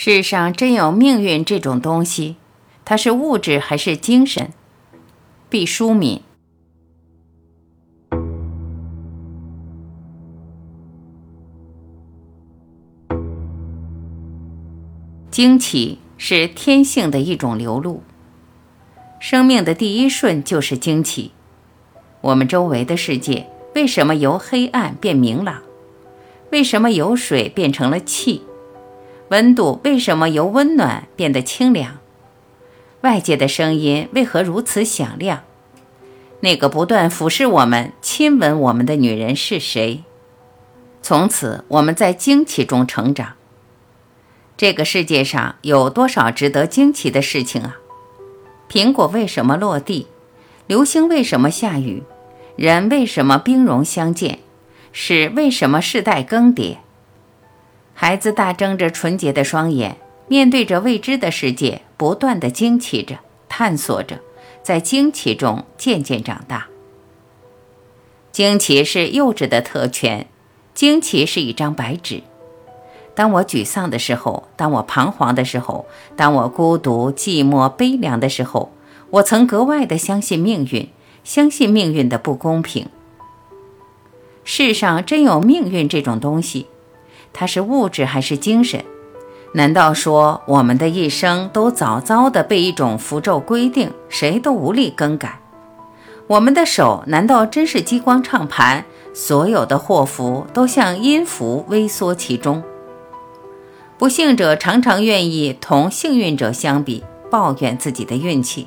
世上真有命运这种东西，它是物质还是精神？毕淑敏。惊奇是天性的一种流露，生命的第一瞬就是惊奇。我们周围的世界为什么由黑暗变明朗？为什么由水变成了气？温度为什么由温暖变得清凉？外界的声音为何如此响亮？那个不断俯视我们、亲吻我们的女人是谁？从此，我们在惊奇中成长。这个世界上有多少值得惊奇的事情啊？苹果为什么落地？流星为什么下雨？人为什么兵戎相见？是为什么世代更迭？孩子大睁着纯洁的双眼，面对着未知的世界，不断的惊奇着、探索着，在惊奇中渐渐长大。惊奇是幼稚的特权，惊奇是一张白纸。当我沮丧的时候，当我彷徨的时候，当我孤独、寂寞、悲凉的时候，我曾格外的相信命运，相信命运的不公平。世上真有命运这种东西。它是物质还是精神？难道说我们的一生都早早的被一种符咒规定，谁都无力更改？我们的手难道真是激光唱盘，所有的祸福都像音符微缩其中？不幸者常常愿意同幸运者相比，抱怨自己的运气；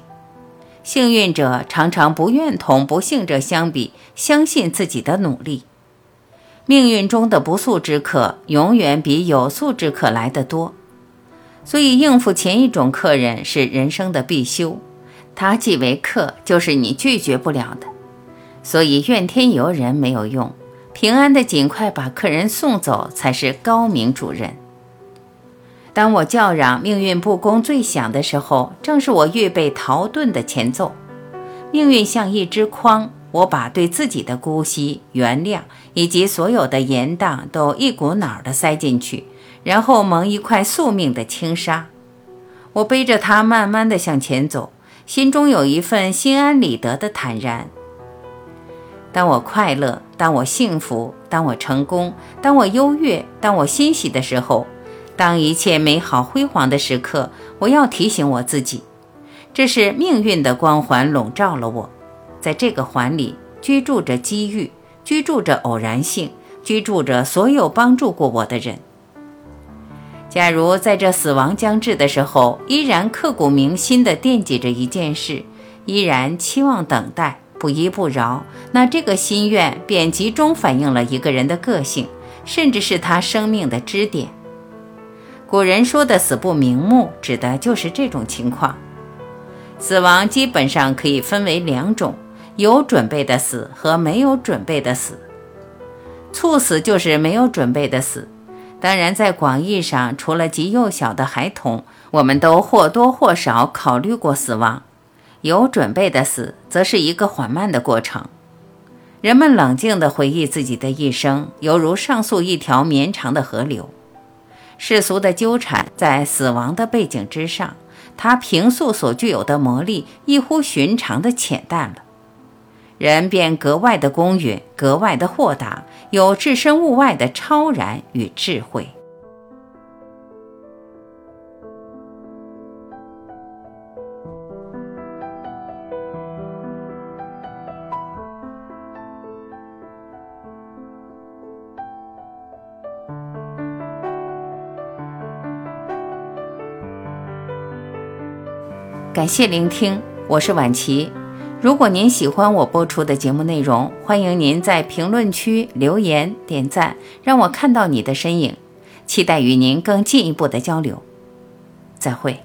幸运者常常不愿同不幸者相比，相信自己的努力。命运中的不速之客，永远比有速之客来得多，所以应付前一种客人是人生的必修。他既为客，就是你拒绝不了的。所以怨天尤人没有用，平安的尽快把客人送走才是高明主人。当我叫嚷命运不公最响的时候，正是我预备逃遁的前奏。命运像一只筐。我把对自己的姑息、原谅以及所有的严当都一股脑儿地塞进去，然后蒙一块宿命的轻纱。我背着它慢慢地向前走，心中有一份心安理得的坦然。当我快乐，当我幸福，当我成功，当我优越，当我欣喜的时候，当一切美好辉煌的时刻，我要提醒我自己，这是命运的光环笼罩了我。在这个环里居住着机遇，居住着偶然性，居住着所有帮助过我的人。假如在这死亡将至的时候，依然刻骨铭心地惦记着一件事，依然期望等待，不依不饶，那这个心愿便集中反映了一个人的个性，甚至是他生命的支点。古人说的“死不瞑目”，指的就是这种情况。死亡基本上可以分为两种。有准备的死和没有准备的死，猝死就是没有准备的死。当然，在广义上，除了极幼小的孩童，我们都或多或少考虑过死亡。有准备的死，则是一个缓慢的过程。人们冷静地回忆自己的一生，犹如上溯一条绵长的河流。世俗的纠缠在死亡的背景之上，它平素所具有的魔力，异乎寻常的浅淡了。人便格外的公允，格外的豁达，有置身物外的超然与智慧。感谢聆听，我是晚琪。如果您喜欢我播出的节目内容，欢迎您在评论区留言点赞，让我看到你的身影。期待与您更进一步的交流。再会。